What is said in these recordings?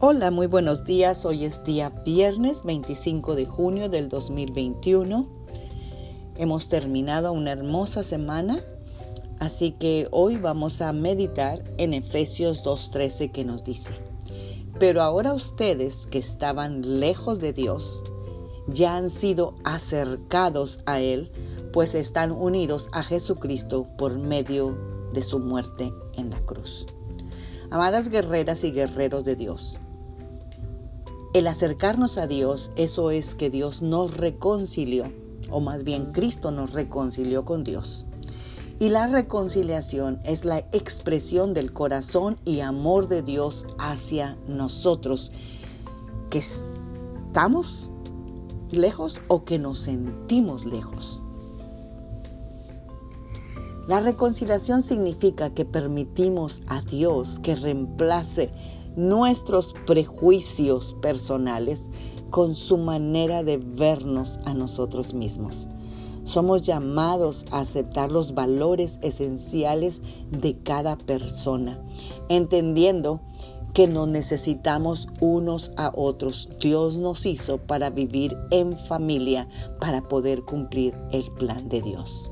Hola, muy buenos días. Hoy es día viernes 25 de junio del 2021. Hemos terminado una hermosa semana, así que hoy vamos a meditar en Efesios 2.13 que nos dice, pero ahora ustedes que estaban lejos de Dios, ya han sido acercados a Él, pues están unidos a Jesucristo por medio de su muerte en la cruz. Amadas guerreras y guerreros de Dios, el acercarnos a Dios, eso es que Dios nos reconcilió, o más bien Cristo nos reconcilió con Dios. Y la reconciliación es la expresión del corazón y amor de Dios hacia nosotros, que estamos lejos o que nos sentimos lejos. La reconciliación significa que permitimos a Dios que reemplace nuestros prejuicios personales con su manera de vernos a nosotros mismos. Somos llamados a aceptar los valores esenciales de cada persona, entendiendo que nos necesitamos unos a otros. Dios nos hizo para vivir en familia, para poder cumplir el plan de Dios.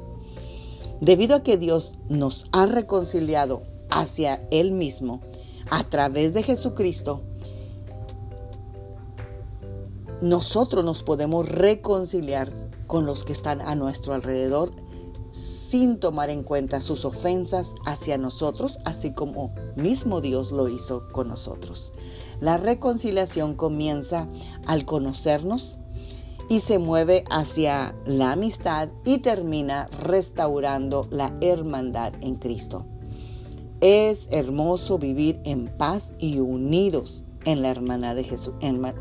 Debido a que Dios nos ha reconciliado hacia Él mismo, a través de Jesucristo, nosotros nos podemos reconciliar con los que están a nuestro alrededor sin tomar en cuenta sus ofensas hacia nosotros, así como mismo Dios lo hizo con nosotros. La reconciliación comienza al conocernos y se mueve hacia la amistad y termina restaurando la hermandad en Cristo. Es hermoso vivir en paz y unidos en la hermandad de,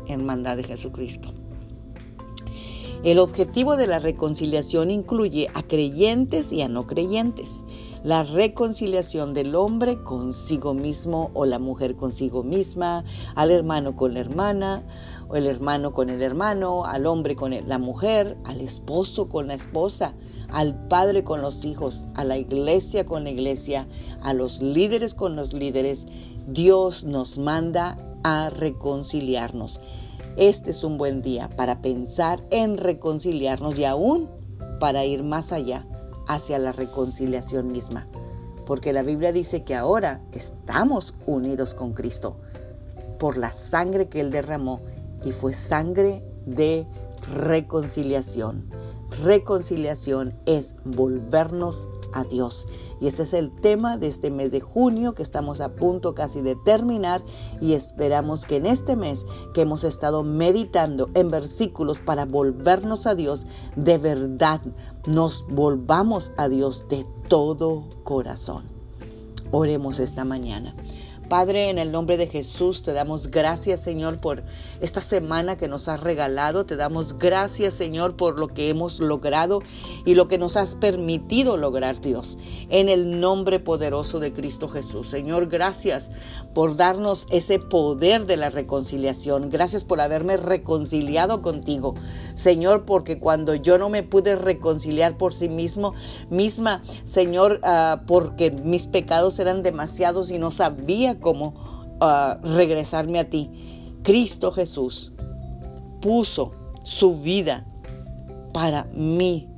hermandad de Jesucristo. El objetivo de la reconciliación incluye a creyentes y a no creyentes. La reconciliación del hombre consigo mismo o la mujer consigo misma, al hermano con la hermana, o el hermano con el hermano, al hombre con la mujer, al esposo con la esposa, al padre con los hijos, a la iglesia con la iglesia, a los líderes con los líderes. Dios nos manda a reconciliarnos. Este es un buen día para pensar en reconciliarnos y aún para ir más allá hacia la reconciliación misma. Porque la Biblia dice que ahora estamos unidos con Cristo por la sangre que Él derramó y fue sangre de reconciliación. Reconciliación es volvernos a Dios. Y ese es el tema de este mes de junio que estamos a punto casi de terminar y esperamos que en este mes que hemos estado meditando en versículos para volvernos a Dios, de verdad nos volvamos a Dios de todo corazón. Oremos esta mañana. Padre, en el nombre de Jesús te damos gracias, Señor, por esta semana que nos has regalado. Te damos gracias, Señor, por lo que hemos logrado y lo que nos has permitido lograr, Dios. En el nombre poderoso de Cristo Jesús. Señor, gracias por darnos ese poder de la reconciliación. Gracias por haberme reconciliado contigo. Señor, porque cuando yo no me pude reconciliar por sí mismo, misma, Señor, ah, porque mis pecados eran demasiados y no sabía como ah, regresarme a ti. Cristo Jesús puso su vida para mi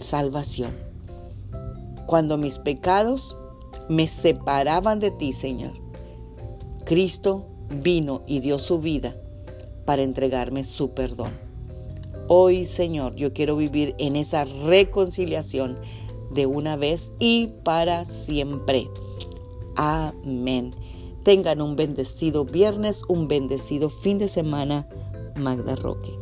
salvación. Cuando mis pecados me separaban de ti, Señor, Cristo vino y dio su vida para entregarme su perdón. Hoy, Señor, yo quiero vivir en esa reconciliación de una vez y para siempre. Amén. Tengan un bendecido viernes, un bendecido fin de semana. Magda Roque.